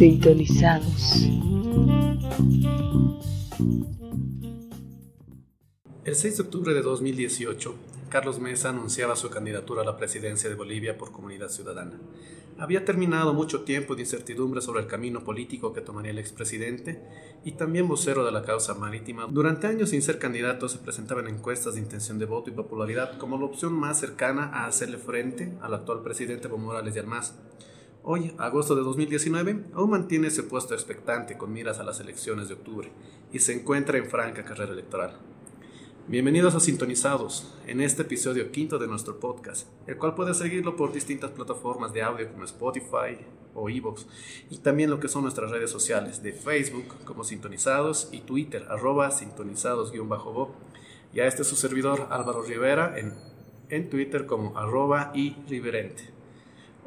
Sintonizados. El 6 de octubre de 2018, Carlos Mesa anunciaba su candidatura a la presidencia de Bolivia por Comunidad Ciudadana. Había terminado mucho tiempo de incertidumbre sobre el camino político que tomaría el expresidente y también vocero de la causa marítima. Durante años sin ser candidato se presentaba en encuestas de intención de voto y popularidad como la opción más cercana a hacerle frente al actual presidente Evo Morales y Almaz. Hoy, agosto de 2019, aún mantiene ese puesto expectante con miras a las elecciones de octubre y se encuentra en franca carrera electoral. Bienvenidos a Sintonizados, en este episodio quinto de nuestro podcast, el cual puedes seguirlo por distintas plataformas de audio como Spotify o Evox, y también lo que son nuestras redes sociales de Facebook como Sintonizados y Twitter arroba sintonizados-bob, y a este su servidor Álvaro Rivera en, en Twitter como arroba y riverente.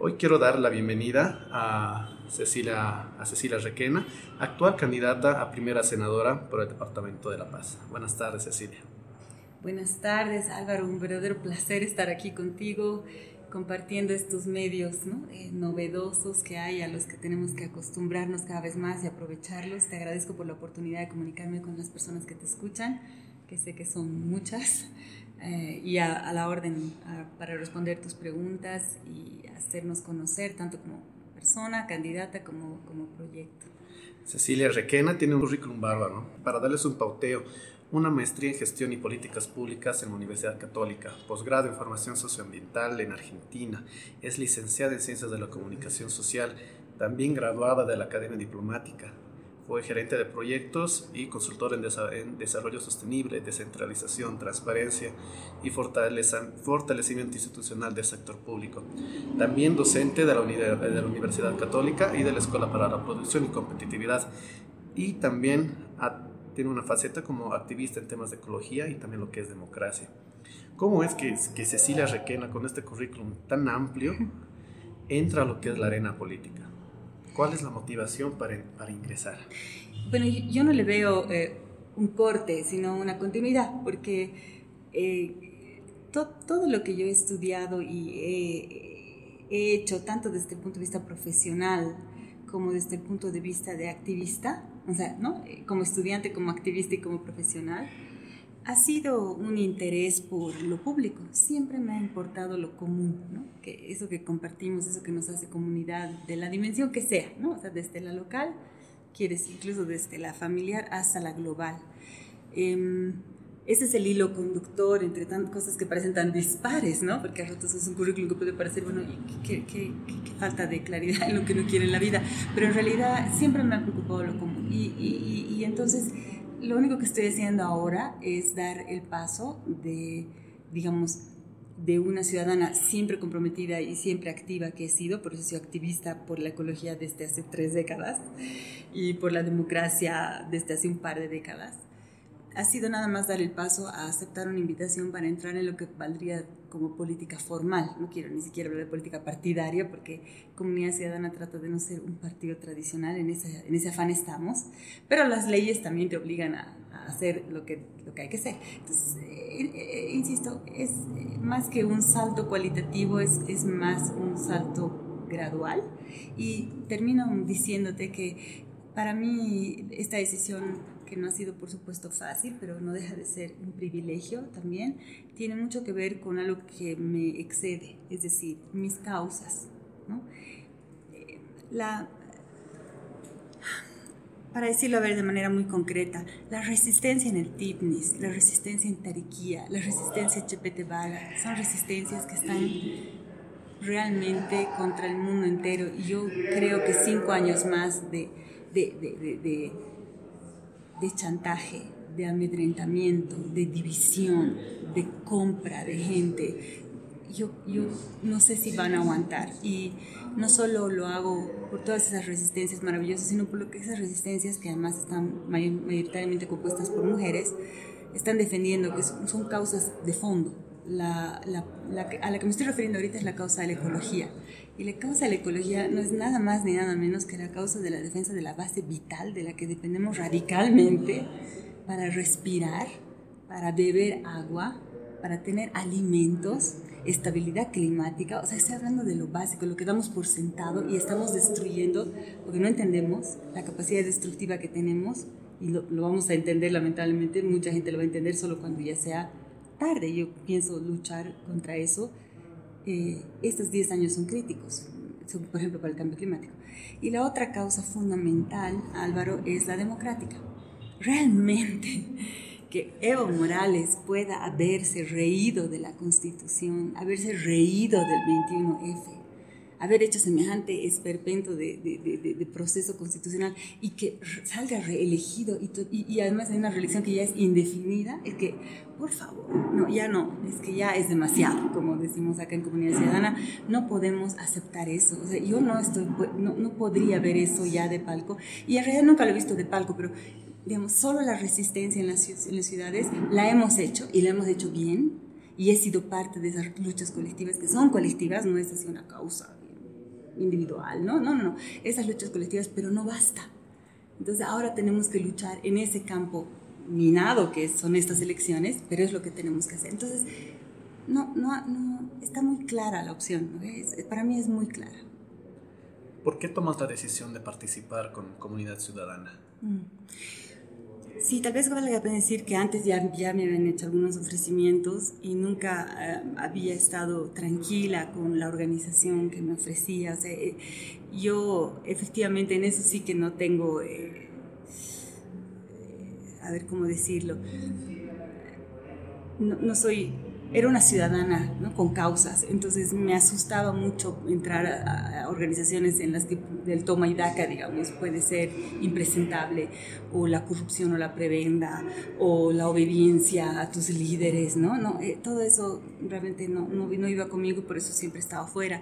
Hoy quiero dar la bienvenida a Cecilia, a Cecilia Requena, actual candidata a primera senadora por el Departamento de La Paz. Buenas tardes, Cecilia. Buenas tardes, Álvaro. Un verdadero placer estar aquí contigo compartiendo estos medios ¿no? eh, novedosos que hay a los que tenemos que acostumbrarnos cada vez más y aprovecharlos. Te agradezco por la oportunidad de comunicarme con las personas que te escuchan, que sé que son muchas, eh, y a, la orden para responder tus preguntas y hacernos conocer tanto como persona, candidata, como, como proyecto. Cecilia Requena tiene un currículum bárbaro. Para darles un pauteo, una maestría en gestión y políticas públicas en la Universidad Católica, posgrado en formación socioambiental en Argentina, es licenciada en ciencias de la comunicación social, también graduada de la Academia Diplomática. Fue gerente de proyectos y consultor en, desarrollo sostenible, descentralización, transparencia y fortalecimiento institucional del sector público. También docente de la, Universidad Católica y de la Escuela para la Producción y Competitividad. Y también tiene una faceta como activista en temas de ecología y también lo que es democracia. ¿Cómo es que, que Cecilia Requena, con este currículum tan amplio, entra a lo que es la arena política? ¿Cuál es la motivación para, para ingresar? Bueno, yo no le veo eh, un corte, sino una continuidad, porque eh, to, todo lo que yo he estudiado y he, he hecho, tanto desde el punto de vista profesional como desde el punto de vista de activista, o sea, ¿no? como estudiante, como activista y como profesional, ha sido un interés por lo público. Siempre me ha importado lo común, ¿no? que eso que compartimos, eso que nos hace comunidad, de la dimensión que sea, ¿no? o sea, desde la local, quieres incluso desde la familiar hasta la global. Eh, ese es el hilo conductor entre tantas cosas que parecen tan dispares, ¿no? Porque a ratos es un currículum que puede parecer, bueno, y qué, qué, qué, falta de claridad en lo que uno quiere en la vida. Pero en realidad siempre me ha preocupado lo común. Y, y, y, entonces lo único que estoy haciendo ahora es dar el paso de, digamos, de una ciudadana siempre comprometida y siempre activa que he sido, por eso soy activista por la ecología desde hace tres décadas y por la democracia desde hace un par de décadas ha sido nada más dar el paso a aceptar una invitación para entrar en lo que valdría como política formal. No quiero ni siquiera hablar de política partidaria porque Comunidad Ciudadana trata de no ser un partido tradicional, en ese, en ese afán estamos, pero las leyes también te obligan a, hacer lo que, lo que hay que hacer. Entonces, eh, eh, insisto, es más que un salto cualitativo, es, es más un salto gradual y termino diciéndote que para mí esta decisión que no ha sido por supuesto fácil, pero no deja de ser un privilegio también, tiene mucho que ver con algo que me excede, es decir, mis causas. ¿no? Eh, la, para decirlo a ver de manera muy concreta, la resistencia en el Tipnis, la resistencia en Tariquía, la resistencia en Chepete Vaga, son resistencias que están realmente contra el mundo entero y yo creo que cinco años más de, de, de, de de chantaje, de amedrentamiento, de división, de compra de gente, yo, yo no sé si van a aguantar. Y no solo lo hago por todas esas resistencias maravillosas, sino por lo que esas resistencias, que además están mayoritariamente compuestas por mujeres, están defendiendo, que son, causas de fondo. A la que me estoy refiriendo ahorita es la causa de la ecología. Y la causa de la ecología no es nada más ni nada menos que la causa de la defensa de la base vital de la que dependemos radicalmente para respirar, para beber agua, para tener alimentos, estabilidad climática, o sea, estoy hablando de lo básico, lo que damos por sentado y estamos destruyendo, porque no entendemos la capacidad destructiva que tenemos y lo, vamos a entender lamentablemente, mucha gente lo va a entender solo cuando ya sea tarde. Yo pienso luchar contra eso. Eh, estos 10 años son críticos, por ejemplo, para el cambio climático. Y la otra causa fundamental, Álvaro, es la democrática. Realmente que Evo Morales pueda haberse reído de la Constitución, haberse reído del 21F, haber hecho semejante esperpento de, de, de, proceso constitucional y que salga reelegido y, y, además hay una reelección que ya es indefinida, es que, por favor, no, ya no, es que ya es demasiado, como decimos acá en Comunidad Ciudadana, no podemos aceptar eso. O sea, yo no, estoy, no, no podría ver eso ya de palco y en realidad nunca lo he visto de palco, pero digamos, solo la resistencia en las, en las ciudades la hemos hecho y la hemos hecho bien y he sido parte de esas luchas colectivas que son colectivas, no es así una causa individual, ¿no? No, no, no, esas luchas colectivas, pero no basta. Entonces ahora tenemos que luchar en ese campo minado que son estas elecciones, pero es lo que tenemos que hacer. Entonces, no, no, no está muy clara la opción, ¿no? para mí es muy clara. ¿Por qué tomas la decisión de participar con Comunidad Ciudadana? Mm. Sí, tal vez valga la pena decir que antes ya, me habían hecho algunos ofrecimientos y nunca eh, había estado tranquila con la organización que me ofrecía. O sea, eh, yo efectivamente en eso sí que no tengo, eh, a ver cómo decirlo, no soy era una ciudadana ¿no? con causas, entonces me asustaba mucho entrar a, organizaciones en las que el toma y daca, digamos, puede ser impresentable, o la corrupción o la prebenda, o la obediencia a tus líderes, ¿no? no eh, todo eso realmente no, no, no, iba conmigo y por eso siempre estaba fuera.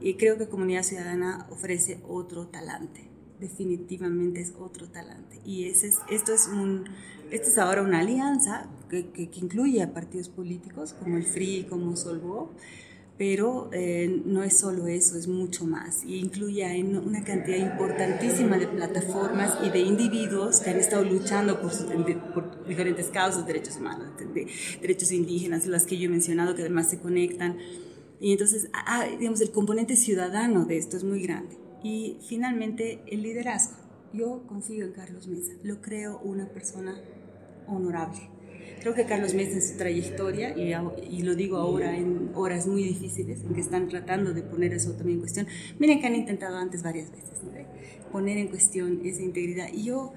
Y creo que Comunidad Ciudadana ofrece otro talante, definitivamente es otro talante. Y ese es, esto es un esta es ahora una alianza que, que, incluye a partidos políticos como el FRI, como Solvo, pero eh, no es solo eso, es mucho más. Y incluye a una cantidad importantísima de plataformas y de individuos que han estado luchando por, diferentes causas, derechos humanos, de, derechos indígenas, las que yo he mencionado, que además se conectan. Y entonces, ah, digamos, el componente ciudadano de esto es muy grande. Y finalmente, el liderazgo. Yo confío en Carlos Mesa, lo creo una persona honorable. Creo que Carlos Mesa en su trayectoria, y, y, lo digo ahora en horas muy difíciles, en que están tratando de poner eso también en cuestión, miren que han intentado antes varias veces poner en cuestión esa integridad. Y yo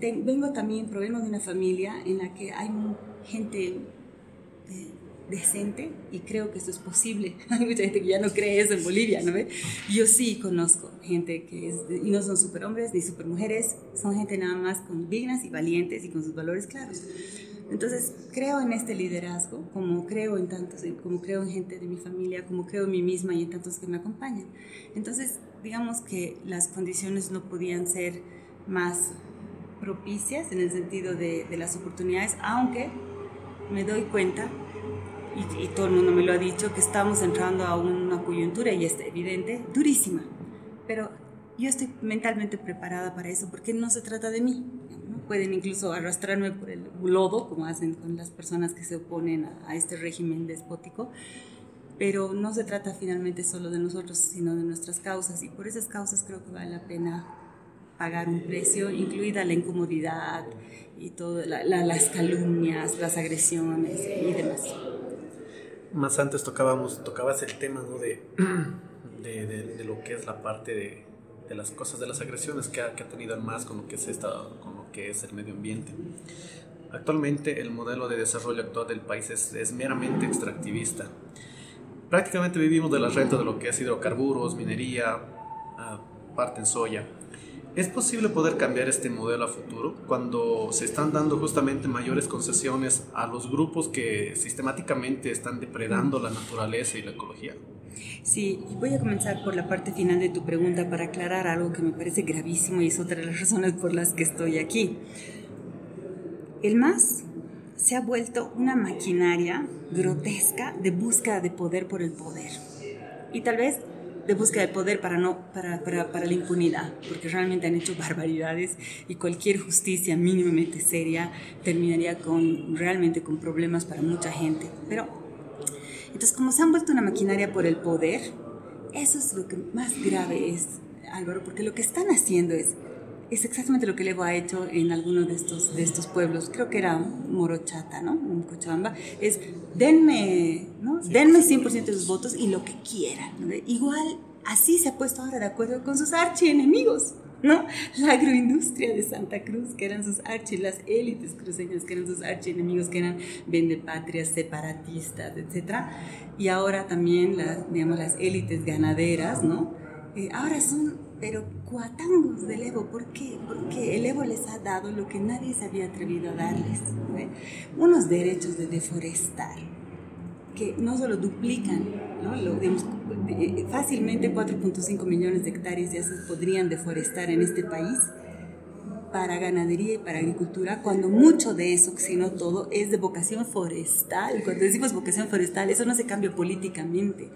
vengo también, provengo de una familia en la que hay gente eh, decente y creo que eso es posible. Hay mucha gente que ya no cree eso en Bolivia, ¿no ve? Yo sí conozco gente que es, y no son superhombres ni supermujeres, son gente nada más con dignas y valientes y con sus valores claros. Entonces, creo en este liderazgo, como creo en tantos, como creo en gente de mi familia, como creo en mí misma y en tantos que me acompañan. Entonces, digamos que las condiciones no podían ser más propicias en el sentido de, de las oportunidades, aunque me doy cuenta y, todo el mundo me lo ha dicho, que estamos entrando a una coyuntura, y es evidente, durísima. Pero yo estoy mentalmente preparada para eso, porque no se trata de mí. ¿no? Pueden incluso arrastrarme por el lodo, como hacen con las personas que se oponen a, a este régimen despótico, pero no se trata finalmente solo de nosotros, sino de nuestras causas, y por esas causas creo que vale la pena pagar un precio, incluida la incomodidad y todas las calumnias, las agresiones y demás más antes tocábamos, tocabas el tema ¿no? de, de, de, lo que es la parte de, de, las cosas, de las agresiones que ha, que ha tenido más con lo, que es esta, con lo que es el medio ambiente. Actualmente el modelo de desarrollo actual del país es, es meramente extractivista. Prácticamente vivimos de la renta de lo que es hidrocarburos, minería, parte en soya. ¿Es posible poder cambiar este modelo a futuro cuando se están dando justamente mayores concesiones a los grupos que sistemáticamente están depredando la naturaleza y la ecología? Sí, voy a comenzar por la parte final de tu pregunta para aclarar algo que me parece gravísimo y es otra de las razones por las que estoy aquí. El MAS se ha vuelto una maquinaria grotesca de búsqueda de poder por el poder. Y tal vez de búsqueda de poder para, no, para, para, para, la impunidad, porque realmente han hecho barbaridades y cualquier justicia mínimamente seria terminaría con, realmente con problemas para mucha gente. Pero, entonces, como se han vuelto una maquinaria por el poder, eso es lo que más grave es, Álvaro, porque lo que están haciendo es es exactamente lo que Levo ha hecho en algunos de estos, de estos pueblos, creo que era Morochata, ¿no? En Cochabamba, es denme, ¿no? Denme 100% de sus votos y lo que quieran. Igual, así se ha puesto ahora de acuerdo con sus archienemigos, ¿no? La agroindustria de Santa Cruz, que eran sus archi, las élites cruceñas, que eran sus archienemigos, que eran vendepatrias, separatistas, etc. Y ahora también, las, digamos, las élites ganaderas, ¿no? Eh, ahora son pero cuatangos del Evo. ¿Por qué? Porque el Evo les ha dado lo que nadie se había atrevido a darles. Unos derechos de deforestar que no solo duplican, ¿no? Lo, fácilmente 4.5 millones de hectáreas ya se podrían deforestar en este país para ganadería y para agricultura, cuando mucho de eso, si no todo, es de vocación forestal. Cuando decimos vocación forestal, eso no se cambia políticamente.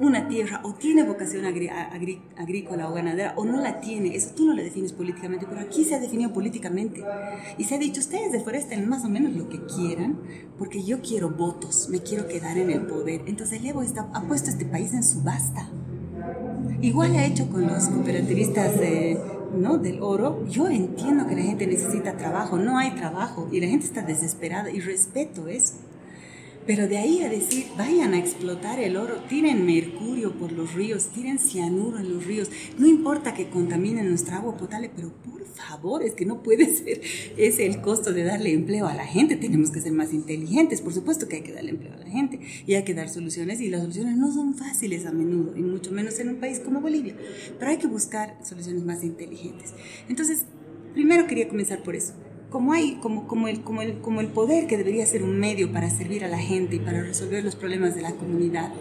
Una tierra o tiene vocación agrícola o ganadera o no la tiene, eso tú no la defines políticamente, pero aquí se ha definido políticamente. Y se ha dicho, ustedes deforesten más o menos lo que quieran, porque yo quiero votos, me quiero quedar en el poder. Entonces Evo está, ha puesto este país en subasta. Igual ha hecho con los cooperativistas ¿no? del oro. Yo entiendo que la gente necesita trabajo, no hay trabajo y la gente está desesperada y respeto eso. Pero de ahí a decir, vayan a explotar el oro, tiren mercurio por los ríos, tiren cianuro en los ríos, no importa que contaminen nuestra agua potable, pero por favor, es que no puede ser ese el costo de darle empleo a la gente, tenemos que ser más inteligentes, por supuesto que hay que darle empleo a la gente y hay que dar soluciones y las soluciones no son fáciles a menudo y mucho menos en un país como Bolivia, pero hay que buscar soluciones más inteligentes. Entonces, primero quería comenzar por eso como hay como, como, el, como, el, como el poder que debería ser un medio para servir a la gente y para resolver los problemas de la comunidad,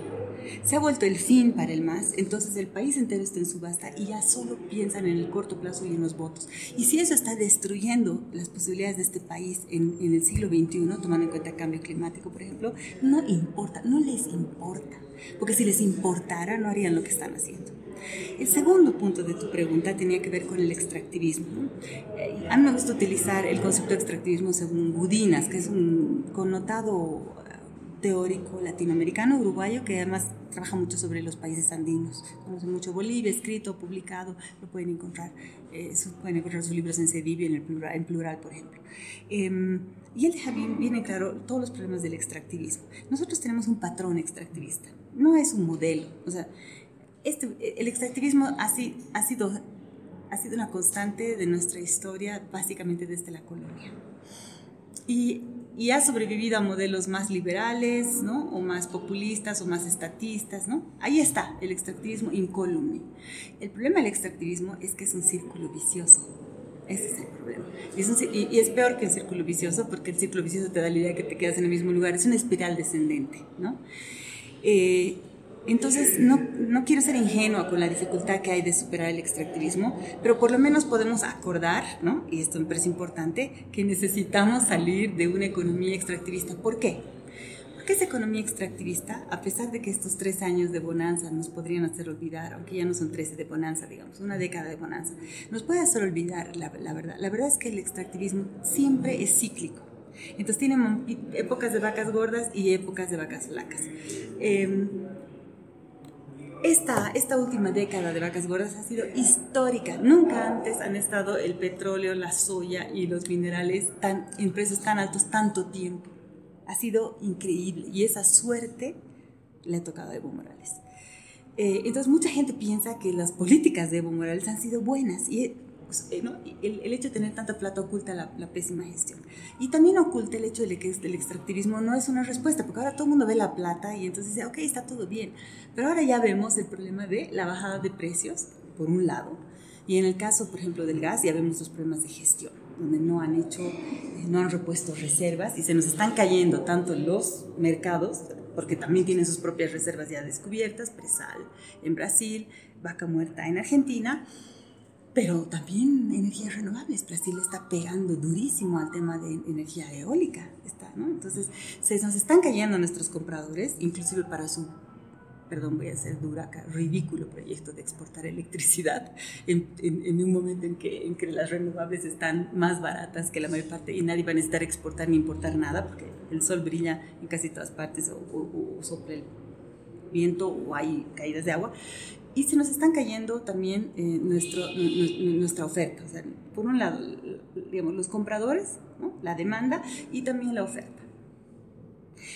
se ha vuelto el fin para el más, entonces el país entero está en subasta y ya solo piensan en el corto plazo y en los votos. Y si eso está destruyendo las posibilidades de este país en, en el siglo XXI, tomando en cuenta el cambio climático, por ejemplo, no importa, no les importa, porque si les importara no harían lo que están haciendo. El segundo punto de tu pregunta tenía que ver con el extractivismo. Eh, a mí me gusta utilizar el concepto de extractivismo según Budinas, que es un connotado eh, teórico latinoamericano, uruguayo, que además trabaja mucho sobre los países andinos. Conoce mucho Bolivia, escrito, publicado, lo pueden encontrar. Eh, pueden encontrar sus libros en Cedivio, en, el plural, en plural, por ejemplo. Em, y él deja bien, bien en claro todos los problemas del extractivismo. Nosotros tenemos un patrón extractivista, no es un modelo. O sea, este, el extractivismo ha, ha, sido, ha sido una constante de nuestra historia básicamente desde la colonia. Y, y, ha sobrevivido a modelos más liberales, ¿no? O más populistas o más estatistas, ¿no? Ahí está el extractivismo incólume. El problema del extractivismo es que es un círculo vicioso. Ese es el problema. Y es, y, es, peor que el círculo vicioso porque el círculo vicioso te da la idea que te quedas en el mismo lugar. Es una espiral descendente, ¿no? Eh, entonces, no, no, quiero ser ingenua con la dificultad que hay de superar el extractivismo, pero por lo menos podemos acordar, ¿no? y esto me parece importante, que necesitamos salir de una economía extractivista. ¿Por qué? Porque esa economía extractivista, a pesar de que estos tres años de bonanza nos podrían hacer olvidar, aunque ya no son 13 de bonanza, digamos, una década de bonanza, nos puede hacer olvidar la, la verdad. La verdad es que el extractivismo siempre es cíclico. Entonces tiene épocas de vacas gordas y épocas de vacas flacas. Eh, esta, esta última década de vacas gordas ha sido histórica. Nunca antes han estado el petróleo, la soya y los minerales tan, en precios tan altos tanto tiempo. Ha sido increíble y esa suerte le ha tocado a Evo Morales. Eh, entonces mucha gente piensa que las políticas de Evo Morales han sido buenas y pues, eh, el, hecho de tener tanta plata oculta la, pésima gestión. Y también oculta el hecho de que el extractivismo no es una respuesta, porque ahora todo el mundo ve la plata y entonces dice, ok, está todo bien. Pero ahora ya vemos el problema de la bajada de precios, por un lado, y en el caso, por ejemplo, del gas, ya vemos los problemas de gestión, donde no han hecho, eh, no han repuesto reservas y se nos están cayendo tanto los mercados, porque también tienen sus propias reservas ya descubiertas, presal en Brasil, vaca muerta en Argentina, pero también energías renovables. Brasil está pegando durísimo al tema de energía eólica. Está, ¿no? Entonces, se nos están cayendo nuestros compradores, inclusive para su perdón, voy a ser dura acá, ridículo proyecto de exportar electricidad en, en, un momento en que, en que las renovables están más baratas que la mayor parte y nadie va a necesitar exportar ni importar nada porque el sol brilla en casi todas partes o, o, sopla el viento o hay caídas de agua. Y se nos están cayendo también eh, nuestro, nuestra oferta. O sea, por un lado, digamos, los compradores, ¿no? la demanda y también la oferta.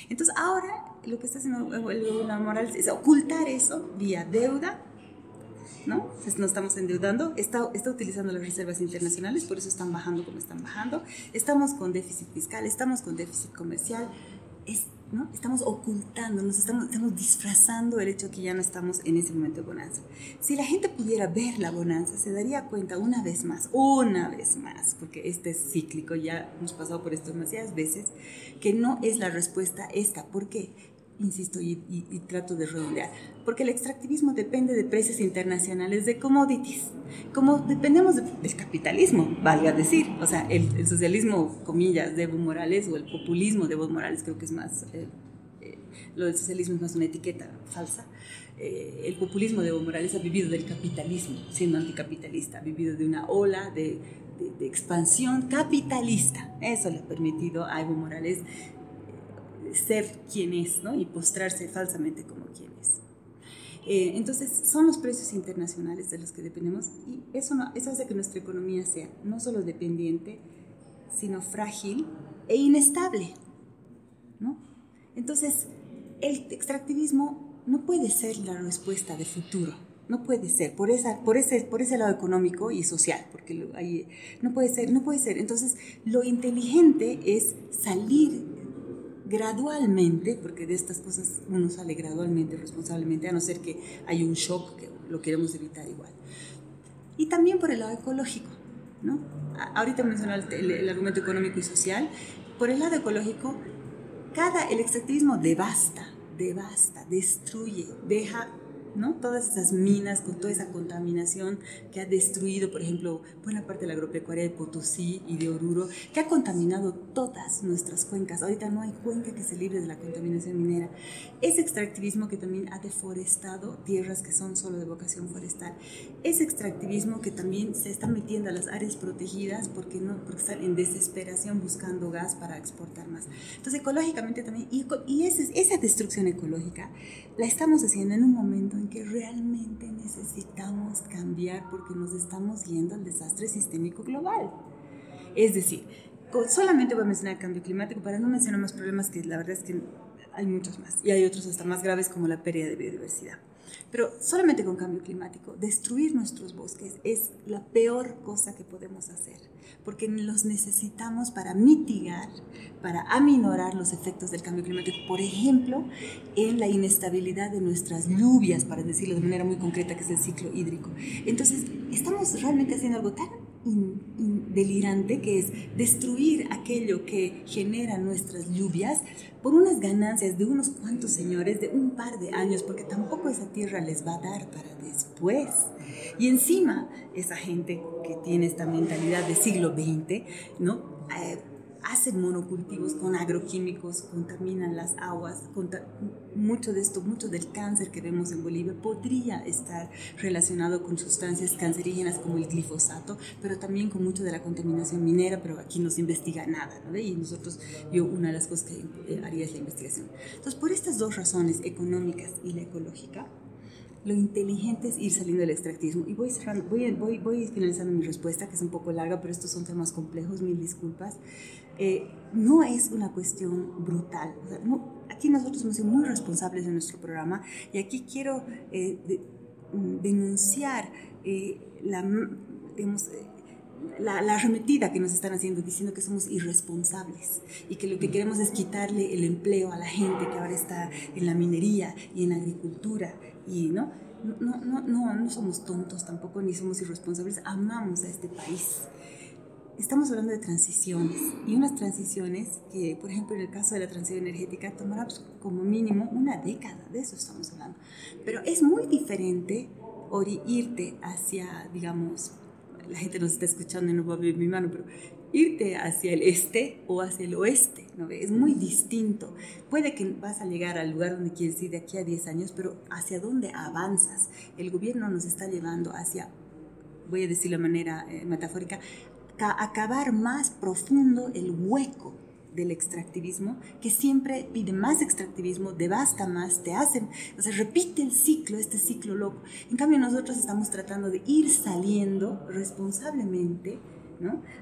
Entonces, ahora lo que está haciendo el gobierno es ocultar eso vía deuda, ¿no? no estamos endeudando, está, está utilizando las reservas internacionales, por eso están bajando como están bajando, estamos con déficit fiscal, estamos con déficit comercial, es Estamos ocultando, nos estamos, estamos disfrazando el hecho que ya no estamos en ese momento de bonanza. Si la gente pudiera ver la bonanza, se daría cuenta una vez más, una vez más, porque este es cíclico, ya hemos pasado por esto demasiadas veces, que no es la respuesta esta. ¿Por qué? Insisto y, trato de redondear, porque el extractivismo depende de precios internacionales de commodities, como dependemos del capitalismo, valga decir, o sea, el, socialismo, comillas, de Evo Morales, o el populismo de Evo Morales, creo que es más, eh, eh, lo del socialismo es más una etiqueta falsa, eh, el populismo de Evo Morales ha vivido del capitalismo, siendo anticapitalista, ha vivido de una ola de, de expansión capitalista, eso le ha permitido a Evo Morales ser quien es, ¿no? Y postrarse falsamente como quien es. Eh, entonces, son los precios internacionales de los que dependemos y eso, no, eso hace que nuestra economía sea no solo dependiente, sino frágil e inestable, ¿no? Entonces, el extractivismo no puede ser la respuesta de futuro, no puede ser, por, esa, por, ese, por ese lado económico y social, porque ahí, no puede ser, no puede ser. Entonces, lo inteligente es salir gradualmente, porque de estas cosas uno sale gradualmente, responsablemente, a no ser que haya un shock que lo queremos evitar igual. Y también por el lado ecológico, ¿no? Ahorita mencioné el, el argumento económico y social. Por el lado ecológico, cada, el extractivismo devasta, devasta, destruye, deja ¿no? Todas esas minas con toda esa contaminación que ha destruido, por ejemplo, buena parte de la agropecuaria de Potosí y de Oruro, que ha contaminado todas nuestras cuencas. Ahorita no hay cuenca que se libre de la contaminación minera. Ese extractivismo que también ha deforestado tierras que son solo de vocación forestal. Ese extractivismo que también se está metiendo a las áreas protegidas porque, no, porque están en desesperación buscando gas para exportar más. Entonces, ecológicamente también, y, y esa destrucción ecológica la estamos haciendo en un momento en que realmente necesitamos cambiar porque nos estamos yendo al desastre sistémico global. Es decir, solamente voy a mencionar el cambio climático para no mencionar más problemas que la verdad es que hay muchos más y hay otros hasta más graves como la pérdida de biodiversidad. Pero solamente con cambio climático, destruir nuestros bosques es la peor cosa que podemos hacer, porque los necesitamos para mitigar, para aminorar los efectos del cambio climático. Por ejemplo, en la inestabilidad de nuestras lluvias, para decirlo de manera muy concreta, que es el ciclo hídrico. Entonces, estamos realmente haciendo algo tan delirante que es destruir aquello que genera nuestras lluvias por unas ganancias de unos cuantos señores de un par de años, porque tampoco esa tierra les va a dar para después. Y encima, esa gente que tiene esta mentalidad de siglo XX, ¿no? Eh, hacen monocultivos con agroquímicos, contaminan las aguas, mucho de esto, mucho del cáncer que vemos en Bolivia podría estar relacionado con sustancias cancerígenas como el glifosato, pero también con mucho de la contaminación minera, pero aquí no se investiga nada, ¿no? Y nosotros, yo una de las cosas que eh, haría es la investigación. Entonces, por estas dos razones, económicas y la ecológica, lo inteligente es ir saliendo del extractivismo. Y voy, cerrando, voy, voy, voy finalizando mi respuesta, que es un poco larga, pero estos son temas complejos, mil disculpas. Eh, no es una cuestión brutal. aquí nosotros hemos sido muy responsables de nuestro programa y aquí quiero eh, mm, denunciar eh, la, digamos, la, la, arremetida que nos están haciendo diciendo que somos irresponsables y que lo que queremos es quitarle el empleo a la gente que ahora está en la minería y en la agricultura y no no, no, no, no somos tontos tampoco ni somos irresponsables, amamos a este país. Estamos hablando de transiciones y unas transiciones que, por ejemplo, en el caso de la transición energética, tomará pues, como mínimo una década, de eso estamos hablando. Pero es muy diferente irte hacia, digamos, la gente nos está escuchando y no va a ver mi mano, pero irte hacia el este o hacia el oeste, ¿no? Es muy distinto. Puede que vas a llegar al lugar donde quieres ir de aquí a 10 años, pero hacia dónde avanzas. El gobierno nos está llevando hacia, voy a decir de manera eh, metafórica, acabar más profundo el hueco del extractivismo, que siempre pide más extractivismo, devasta más, te hacen, o sea, repite el ciclo, este ciclo loco. En cambio, nosotros estamos tratando de ir saliendo responsablemente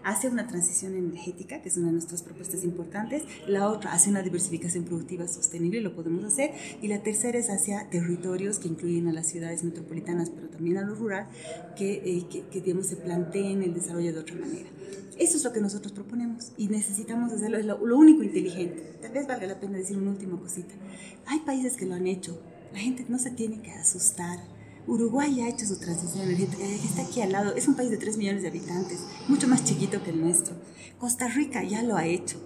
hacia una transición energética, que es una de nuestras propuestas importantes, la otra hacia una diversificación productiva sostenible, lo podemos hacer, y la tercera es hacia territorios que incluyen a las ciudades metropolitanas, pero también a lo rural, que, eh, que, digamos, se planteen el desarrollo de otra manera. Eso es lo que nosotros proponemos y necesitamos hacerlo, es lo, lo único inteligente. Tal vez valga la pena decir una última cosita. Hay países que lo han hecho, la gente no se tiene que asustar Uruguay ha hecho su transición energética, está aquí al lado, es un país de 3 millones de habitantes, mucho más chiquito que el nuestro. Costa Rica ya lo ha hecho,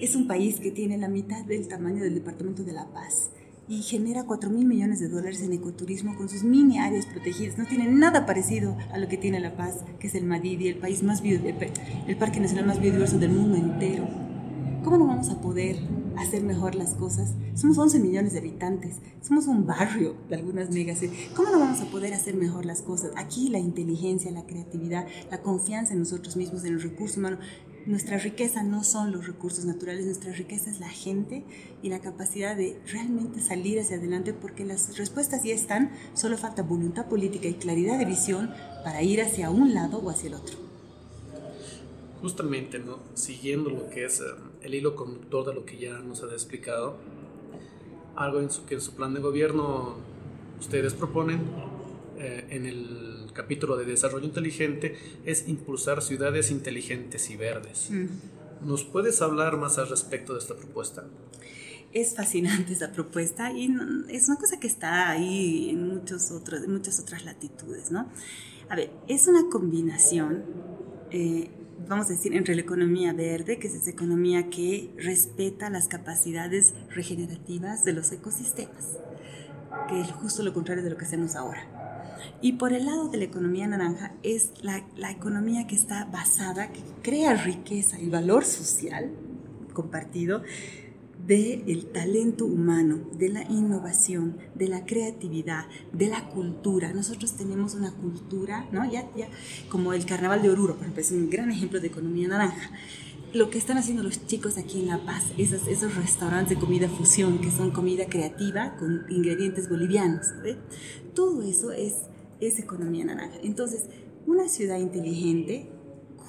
es un país que tiene la mitad del tamaño del departamento de La Paz y genera 4 mil millones de dólares en ecoturismo con sus mini áreas protegidas. No tiene nada parecido a lo que tiene La Paz, que es el Madidi, el país más el parque nacional más biodiverso del mundo entero. ¿Cómo no vamos a poder hacer mejor las cosas. Somos 11 millones de habitantes, somos un barrio de algunas megas. ¿Cómo no vamos a poder hacer mejor las cosas? Aquí la inteligencia, la creatividad, la confianza en nosotros mismos, en el recurso humano. Nuestra riqueza no son los recursos naturales, nuestra riqueza es la gente y la capacidad de realmente salir hacia adelante porque las respuestas ya están, solo falta voluntad política y claridad de visión para ir hacia un lado o hacia el otro justamente, ¿no? siguiendo lo que es eh, el hilo conductor de lo que ya nos ha explicado, algo en su, que en su plan de gobierno ustedes proponen eh, en el capítulo de desarrollo inteligente es impulsar ciudades inteligentes y verdes. Mm. ¿Nos puedes hablar más al respecto de esta propuesta? Es fascinante esa propuesta y es una cosa que está ahí en, muchos otros, en muchas otras latitudes, ¿no? A ver, es una combinación eh, vamos a decir, entre la economía verde, que es esa economía que respeta las capacidades regenerativas de los ecosistemas, que es justo lo contrario de lo que hacemos ahora. Y por el lado de la economía naranja es la, la economía que está basada, que crea riqueza y valor social compartido del talento humano, de la innovación, de la creatividad, de la cultura. Nosotros tenemos una cultura, ¿no? Ya, ya, como el Carnaval de Oruro, por ejemplo, es un gran ejemplo de economía naranja. Lo que están haciendo los chicos aquí en La Paz, esos, esos restaurantes de comida fusión, que son comida creativa con ingredientes bolivianos, todo eso es, es economía naranja. Entonces, una ciudad inteligente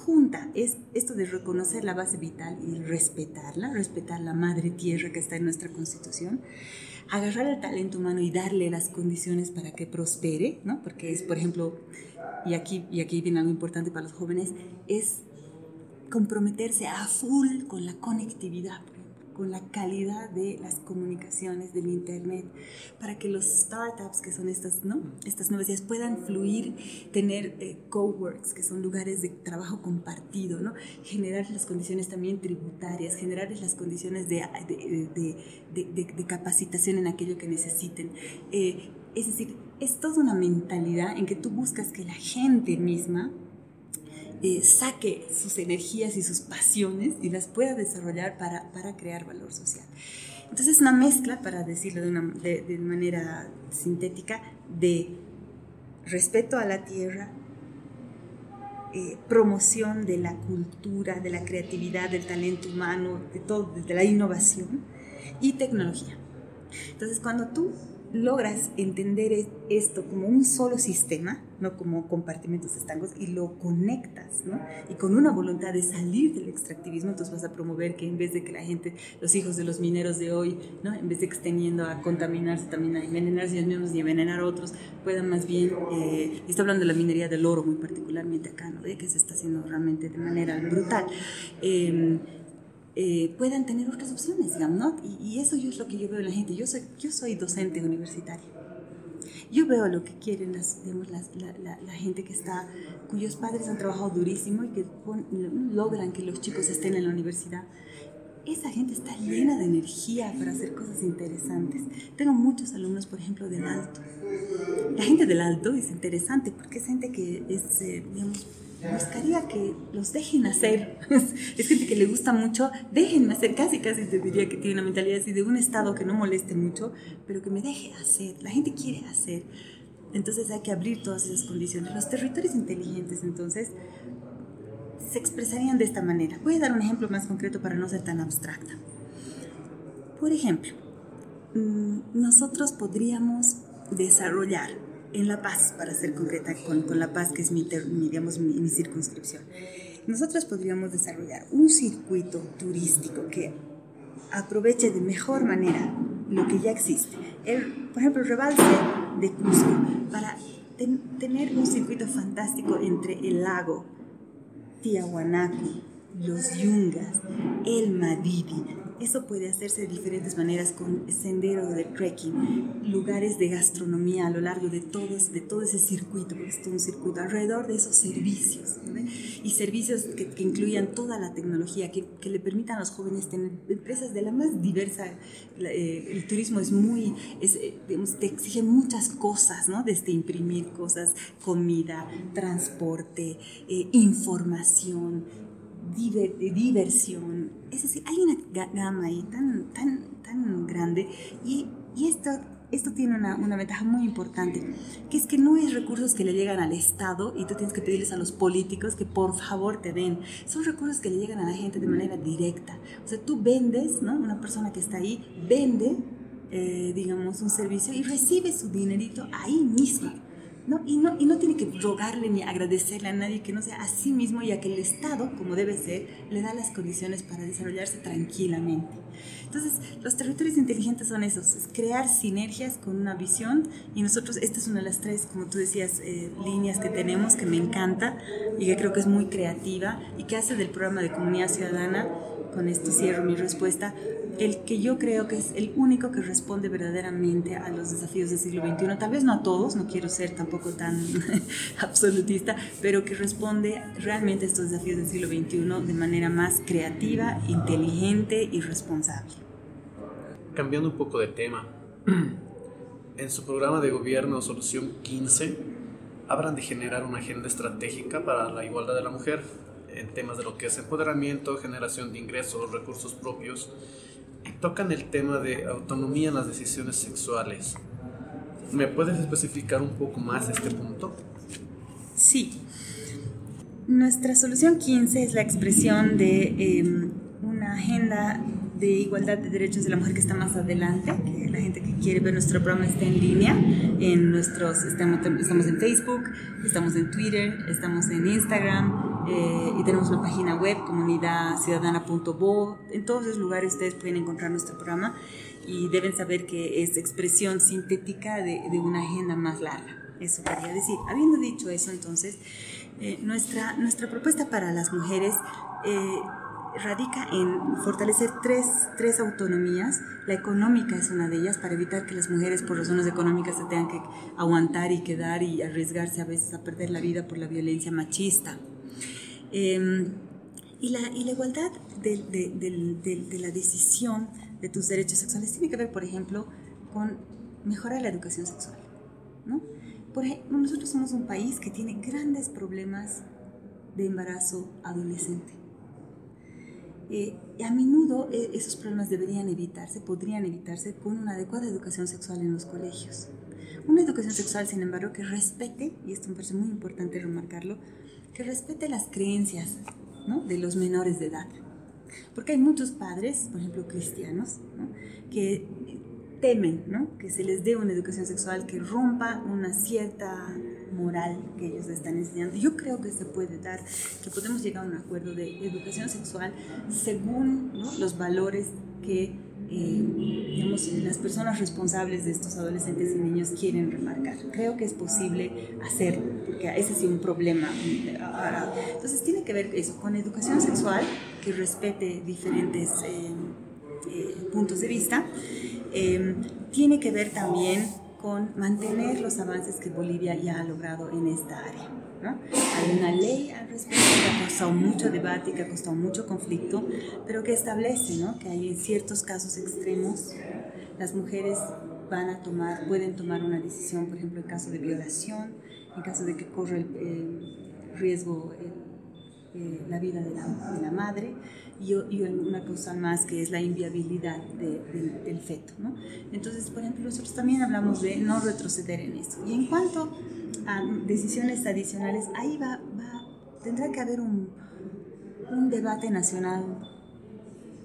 junta es esto de reconocer la base vital y respetarla, respetar la madre tierra que está en nuestra constitución, agarrar el talento humano y darle las condiciones para que prospere, ¿no? Porque es, por ejemplo, y aquí, y aquí viene algo importante para los jóvenes, es comprometerse a full con la conectividad, con la calidad de las comunicaciones del Internet, para que los startups, que son estas, ¿no? estas nuevas ideas, puedan fluir, tener eh, coworks, que son lugares de trabajo compartido, ¿no? generar las condiciones también tributarias, generar las condiciones de, de, de, de capacitación en aquello que necesiten. Eh, es decir, es toda una mentalidad en que tú buscas que la gente misma eh, saque sus energías y sus pasiones y las pueda desarrollar para, para crear valor social. Entonces es una mezcla, para decirlo de una de, manera sintética, de respeto a la tierra, eh, promoción de la cultura, de la creatividad, del talento humano, de todo, de la innovación y tecnología. Entonces, cuando tú logras entender esto como un solo sistema, no como compartimentos estancos, y lo conectas, ¿no? Y con una voluntad de salir del extractivismo, entonces vas a promover que en vez de que la gente, los hijos de los mineros de hoy, ¿no? En vez de extendiendo a contaminarse, también a envenenarse ellos mismos y envenenar a otros, puedan más bien, eh, estoy hablando de la minería del oro muy particularmente acá, ¿no? Que se está haciendo realmente de manera brutal. Eh, eh, puedan tener otras opciones, digamos, ¿no? Y, eso yo es lo que yo veo en la gente. Yo soy, yo soy docente universitaria. Yo veo lo que quieren las, digamos, la, la, la, gente que está, cuyos padres han trabajado durísimo y que logran que los chicos estén en la universidad. Esa gente está llena de energía para hacer cosas interesantes. Tengo muchos alumnos, por ejemplo, del alto. La gente del alto es interesante porque es gente que es, eh, digamos, buscaría que los dejen hacer. es gente que le gusta mucho, déjenme hacer, casi casi te diría que tiene una mentalidad así de un estado que no moleste mucho, pero que me deje hacer. La gente quiere hacer. Entonces hay que abrir todas esas condiciones. Los territorios inteligentes, entonces, se expresarían de esta manera. Voy a dar un ejemplo más concreto para no ser tan abstracta. Por ejemplo, mm, nosotros podríamos desarrollar en La Paz, para ser concreta con, con La Paz, que es mi, digamos, mi, circunscripción. Nosotros podríamos desarrollar un circuito turístico que aproveche de mejor manera lo que ya existe. El, por ejemplo, el rebalse de Cusco, para tener un circuito fantástico entre el lago, Tiahuanaco, los Yungas, el Madidi, eso puede hacerse de diferentes maneras con senderos de trekking, lugares de gastronomía a lo largo de, todos, de todo ese circuito, porque es todo un circuito alrededor de esos servicios. Y servicios que, que, incluyan toda la tecnología, que, le permitan a los jóvenes tener empresas de la más diversa. Eh, el turismo es muy, eh, te exige muchas cosas, ¿no? Desde imprimir cosas, comida, transporte, eh, información diversión. Es decir, hay una gama ahí tan, tan, tan grande y, y esto, esto tiene una, una, ventaja muy importante, que es que no es recursos que le llegan al Estado y tú tienes que pedirles a los políticos que por favor te den. Son recursos que le llegan a la gente de manera directa. O sea, tú vendes, ¿no? Una persona que está ahí vende, eh, digamos, un servicio y recibe su dinerito ahí mismo. ¿No? Y, no, y no tiene que rogarle ni agradecerle a nadie que no sea a sí mismo, ya que el Estado, como debe ser, le da las condiciones para desarrollarse tranquilamente. Entonces, los territorios inteligentes son esos, es crear sinergias con una visión y nosotros, esta es una de las tres, como tú decías, eh, líneas que tenemos que me encanta y que creo que es muy creativa y que hace del programa de comunidad ciudadana, con esto cierro mi respuesta, el que yo creo que es el único que responde verdaderamente a los desafíos del siglo XXI, tal vez no a todos, no quiero ser tampoco tan absolutista, pero que responde realmente a estos desafíos del siglo XXI de manera más creativa, inteligente y responsable. Cambiando un poco de tema, en su programa de gobierno Solución 15, hablan de generar una agenda estratégica para la igualdad de la mujer en temas de lo que es empoderamiento, generación de ingresos, recursos propios tocan el tema de autonomía en las decisiones sexuales. ¿Me puedes especificar un poco más este punto? Sí. Nuestra solución 15 es la expresión de em, una agenda de igualdad de derechos de la mujer que está más adelante, que la gente que quiere ver nuestro programa está en línea, en nuestros, estamos, estamos en Facebook, estamos en Twitter, estamos en Instagram eh, y tenemos una página web, comunidadciudadana.bo, en todos los lugares ustedes pueden encontrar nuestro programa y deben saber que es expresión sintética de, de una agenda más larga. Eso quería decir. Habiendo dicho eso, entonces, eh, nuestra, nuestra propuesta para las mujeres eh, radica en fortalecer tres, tres, autonomías. La económica es una de ellas, para evitar que las mujeres por razones económicas se tengan que aguantar y quedar y arriesgarse a veces a perder la vida por la violencia machista. Em, y, la, y, la, igualdad de, de, de, la decisión de tus derechos sexuales tiene que ver, por ejemplo, con mejorar la educación sexual. ¿no? Por ejemplo, nosotros somos un país que tiene grandes problemas de embarazo adolescente eh, a menudo eh, esos problemas deberían evitarse, podrían evitarse con una adecuada educación sexual en los colegios. Una educación sexual, sin embargo, que respete, y esto me parece muy importante remarcarlo, que respete las creencias ¿no? de los menores de edad. Porque hay muchos padres, por ejemplo cristianos, ¿no? que temen ¿no? que se les dé una educación sexual que rompa una cierta moral que ellos están enseñando. Yo creo que se puede dar, que podemos llegar a un acuerdo de educación sexual según los valores que eh, digamos, las personas responsables de estos adolescentes y niños quieren remarcar. Creo que es posible hacerlo, porque ese es un problema. Entonces tiene que ver eso con educación sexual que respete diferentes eh, eh, puntos de vista. tiene que ver también con mantener los avances que Bolivia ya ha logrado en esta área. Hay una ley al respecto que ha causado mucho debate y que ha costado mucho conflicto, pero que establece ¿no? que hay en ciertos casos extremos las mujeres van a tomar, pueden tomar una decisión, por ejemplo, en caso de violación, en caso de que corre el, riesgo la vida de la, de la madre y, y, una causal más que es la inviabilidad del feto. ¿no? Entonces, por ejemplo, nosotros también hablamos de no retroceder en eso. Y en cuanto a decisiones adicionales, ahí va, va tendrá que haber un, un debate nacional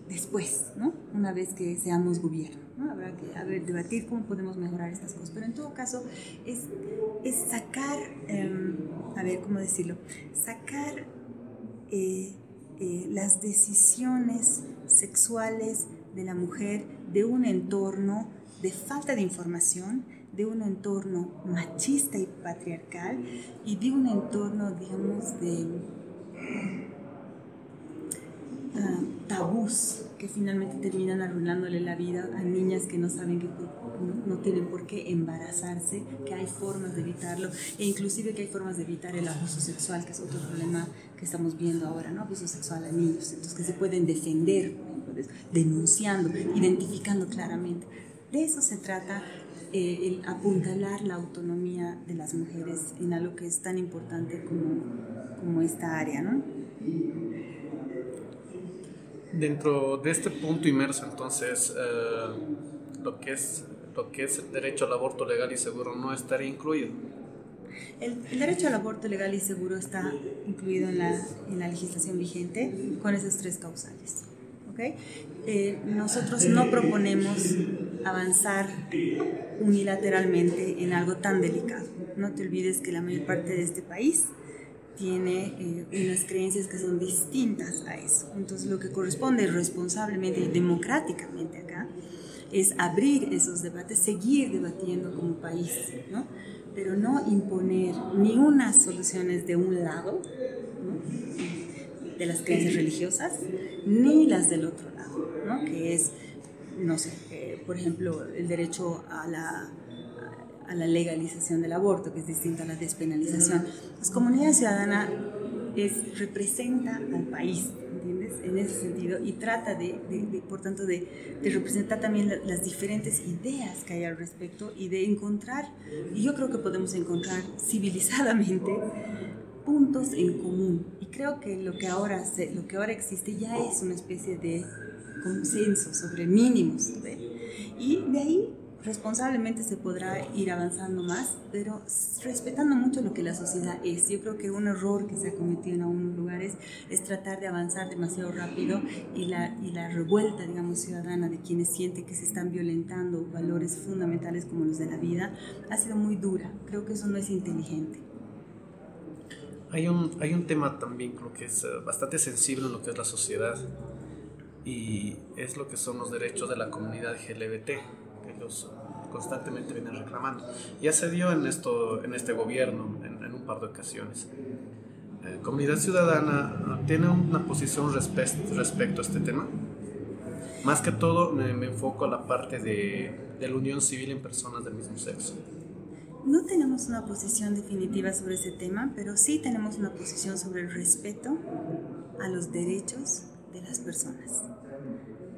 después, ¿no? Una vez que seamos gobierno, ¿no? Habrá que ver, debatir cómo podemos mejorar estas cosas. Pero en todo caso, es, es sacar, em, a ver, ¿cómo decirlo? Sacar eh, eh, las decisiones sexuales de la mujer de un entorno de falta de información, de un entorno machista y patriarcal y de un entorno, digamos, de Ah, tabús que finalmente terminan arruinándole la vida a niñas que no saben que no, tienen por qué embarazarse, que hay formas de evitarlo e inclusive que hay formas de evitar el abuso sexual, que es otro problema que estamos viendo ahora, ¿no? Abuso sexual a niños, entonces que se pueden defender, denunciando, identificando claramente. De eso se trata eh, el apuntalar la autonomía de las mujeres en algo que es tan importante como, como esta área, ¿no? Dentro de este punto inmerso, entonces, eh, lo, que es, lo que es el derecho al aborto legal y seguro no estaría incluido. El, derecho al aborto legal y seguro está incluido en la, en la legislación vigente con esas tres causales. ¿okay? Eh, nosotros no proponemos avanzar unilateralmente en algo tan delicado. No te olvides que la mayor parte de este país tiene eh, unas creencias que son distintas a eso. Entonces lo que corresponde responsablemente y democráticamente acá es abrir esos debates, seguir debatiendo como país, ¿no? pero no imponer ni unas soluciones de un lado, de las creencias religiosas, ni las del otro lado, ¿no? que es, no sé, eh, por ejemplo, el derecho a la a la legalización del aborto, que es distinta a la despenalización. Pues comunidad ciudadana es, representa al país, ¿entiendes? En ese sentido, y trata de, de, por tanto, de, de representar también las diferentes ideas que hay al respecto y de encontrar, y yo creo que podemos encontrar civilizadamente puntos en común. Y creo que lo que ahora, se, lo que ahora existe ya es una especie de consenso sobre mínimos. Y de ahí responsablemente se podrá ir avanzando más, pero respetando mucho lo que la sociedad es. Yo creo que un error que se ha cometido en algunos lugares es tratar de avanzar demasiado rápido y la, y la revuelta, digamos, ciudadana de quienes sienten que se están violentando valores fundamentales como los de la vida ha sido muy dura. Creo que eso no es inteligente. Hay un, hay un tema también creo que es eh, bastante sensible en lo que es la sociedad y es lo que son los derechos de la comunidad LGBT ellos constantemente vienen reclamando. Ya se dio en, esto, en este gobierno en, un par de ocasiones. Eh, Comunidad Ciudadana tiene una posición respecto a este tema. Más que todo me, enfoco a la parte de, de la unión civil en personas del mismo sexo. No tenemos una posición definitiva sobre ese tema, pero sí tenemos una posición sobre el respeto a los derechos de las personas.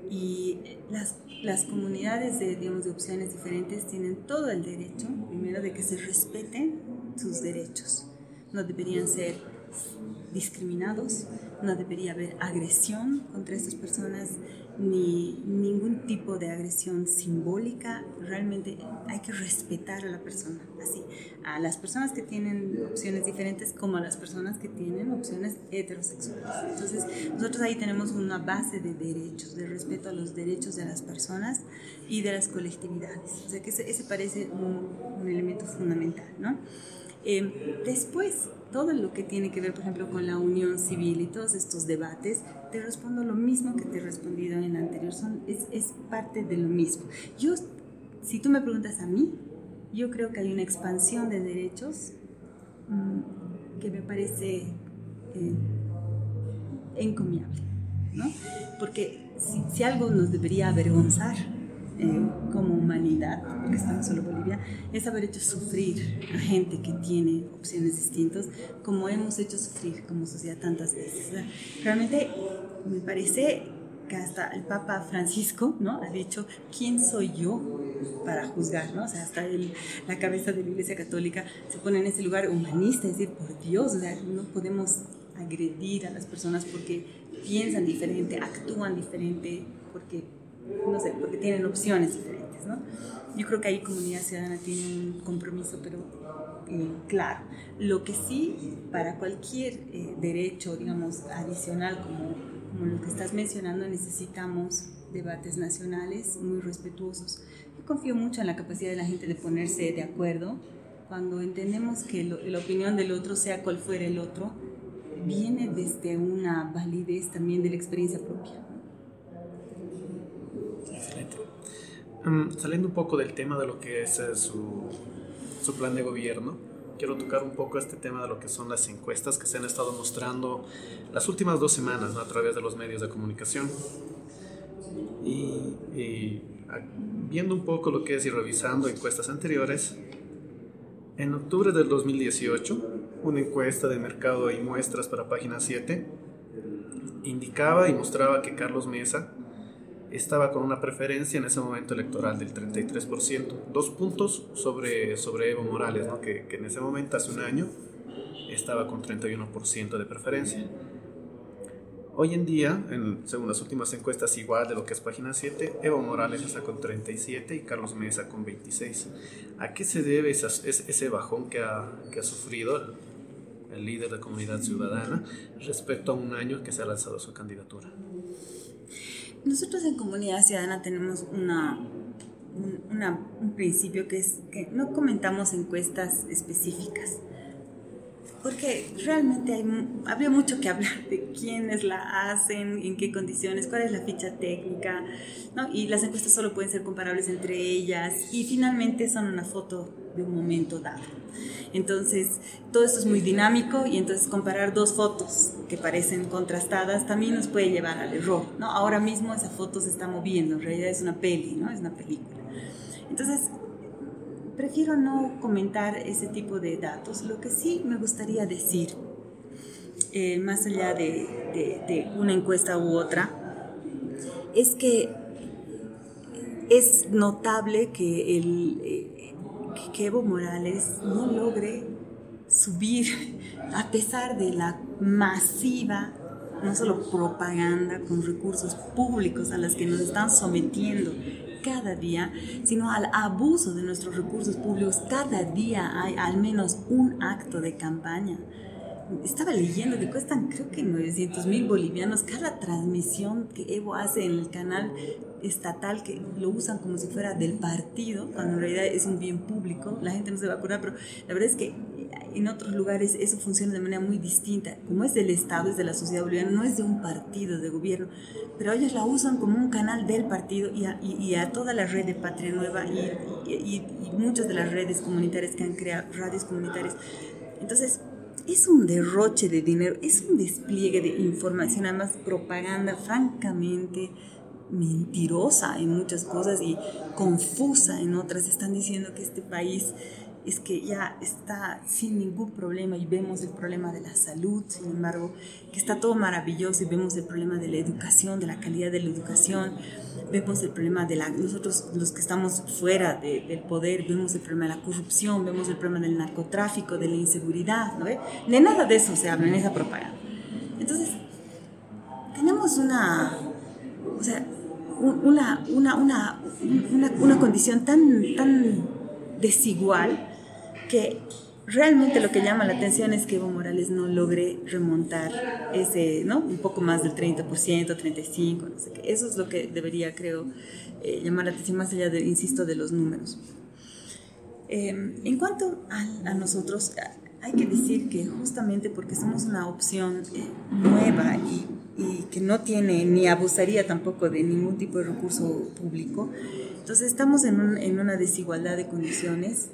Y las las comunidades de, digamos, de opciones diferentes tienen todo el derecho, primero, de que se respeten sus derechos. No deberían ser discriminados, no debería haber agresión contra estas personas, ni ningún tipo de agresión simbólica. Realmente hay que respetar a la persona, así, a las personas que tienen opciones diferentes como a las personas que tienen opciones heterosexuales. Entonces, nosotros ahí tenemos una base de derechos, de respeto a los derechos de las personas y de las colectividades. O sea que ese, parece un, elemento fundamental, ¿no? Eh, después, todo lo que tiene que ver, por ejemplo, con la unión civil y todos estos debates, te respondo lo mismo que te he respondido en la anterior, Son, es, es parte de lo mismo. Yo, si tú me preguntas a mí, yo creo que hay una expansión de derechos mmm, que me parece eh, encomiable, ¿no? Porque si, si algo nos debería avergonzar, eh, como humanidad, porque estamos solo Bolivia, es haber hecho sufrir a gente que tiene opciones distintas, como hemos hecho sufrir como sociedad tantas veces. realmente me parece que hasta el Papa Francisco, ¿no? Ha dicho, ¿quién soy yo para juzgar, ¿no? O sea, hasta el, la cabeza de la Iglesia Católica se pone en ese lugar humanista, es decir, por Dios, o sea, no podemos agredir a las personas porque piensan diferente, actúan diferente, porque, no sé, porque tienen opciones diferentes, ¿no? Yo creo que ahí Comunidad Ciudadana tiene un compromiso, pero eh, claro. Lo que sí, para cualquier eh, derecho, digamos, adicional como, lo que estás mencionando, necesitamos debates nacionales muy respetuosos. Yo confío mucho en la capacidad de la gente de ponerse de acuerdo cuando entendemos que la opinión del otro, sea cual fuera el otro, viene desde una validez también de la experiencia propia. Excelente. Um, saliendo un poco del tema de lo que es uh, su, su plan de gobierno, quiero tocar un poco este tema de lo que son las encuestas que se han estado mostrando las últimas dos semanas a través de los medios de comunicación. Y, y, viendo un poco lo que es y revisando encuestas anteriores, en octubre del 2018, una encuesta de mercado y muestras para página 7 indicaba y mostraba que Carlos Mesa estaba con una preferencia en ese momento electoral del 33%, dos puntos sobre, sobre Evo Morales, ¿no? que, que en ese momento, hace un año, estaba con 31% de preferencia. Hoy en día, en, según las últimas encuestas igual de lo que es página 7, Evo Morales está con 37 y Carlos Mesa con 26. ¿A qué se debe ese bajón que ha, que ha sufrido el, el líder de comunidad ciudadana respecto a un año que se ha lanzado su candidatura? Nosotros en Comunidad Ciudadana tenemos un principio que es que no comentamos encuestas específicas, porque realmente hay, habría mucho que hablar de quiénes la hacen, en qué condiciones, cuál es la ficha técnica, ¿no? y las encuestas solo pueden ser comparables entre ellas, y finalmente son una foto un momento dado. Entonces, todo esto es muy dinámico y entonces comparar dos fotos que parecen contrastadas también nos puede llevar al error, ¿no? Ahora mismo esa foto se está moviendo, en realidad es una peli, ¿no? Es una película. Entonces, prefiero no comentar ese tipo de datos. Lo que sí me gustaría decir, eh, más allá de, de una encuesta u otra, es que es notable que el, eh, que Evo Morales no logre subir a pesar de la masiva, no solo propaganda con recursos públicos a las que nos están sometiendo cada día, sino al abuso de nuestros recursos públicos. Cada día hay al menos un acto de campaña. Estaba leyendo que cuestan creo que 900 mil bolivianos cada transmisión que Evo hace en el canal estatal que lo usan como si fuera del partido, cuando en realidad es un bien público, la gente no se va a acordar, pero la verdad es que en otros lugares eso funciona de manera muy distinta. Como es del Estado, es de la sociedad boliviana, no es de un partido, de gobierno, pero ellos la usan como un canal del partido y a, y, a toda la red de Patria Nueva y, y, muchas de las redes comunitarias que han creado, radios comunitarias. Entonces, es un derroche de dinero, es un despliegue de información, además propaganda francamente mentirosa en muchas cosas y confusa en otras. Están diciendo que este país es que ya está sin ningún problema y vemos el problema de la salud, sin embargo, que está todo maravilloso y vemos el problema de la educación, de la calidad de la educación, vemos el problema de la, nosotros los que estamos fuera del poder, vemos el problema de la corrupción, vemos el problema del narcotráfico, de la inseguridad, ¿no? De nada de eso se habla en esa propaganda. Entonces, tenemos una, o sea, una, una, una, una, condición tan, tan desigual que realmente lo que llama la atención es que Evo Morales no logre remontar ese, ¿no? Un poco más del 30%, 35%, no sé qué. Eso es lo que debería, creo, eh, llamar la atención más allá, de, insisto, de los números. Eh, en cuanto a, nosotros, hay que decir que justamente porque somos una opción eh, nueva y y que no tiene ni abusaría tampoco de ningún tipo de recurso público. Entonces estamos en, en una desigualdad de condiciones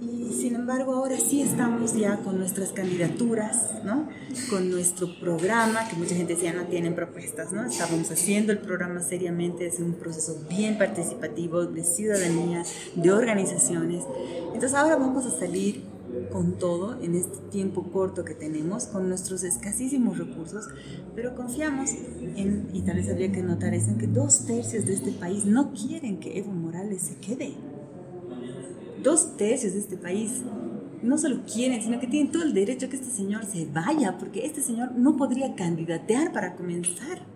y sin embargo ahora sí estamos ya con nuestras candidaturas, ¿no? con nuestro programa, que mucha gente decía no tienen propuestas, ¿no? estábamos haciendo el programa seriamente, es un proceso bien participativo de ciudadanía, de organizaciones. Entonces ahora vamos a salir con todo en este tiempo corto que tenemos, con nuestros escasísimos recursos, pero confiamos en, y tal vez habría que notar eso, en que dos tercios de este país no quieren que Evo Morales se quede. Dos tercios de este país no solo quieren, sino que tienen todo el derecho a que este señor se vaya, porque este señor no podría candidatear para comenzar.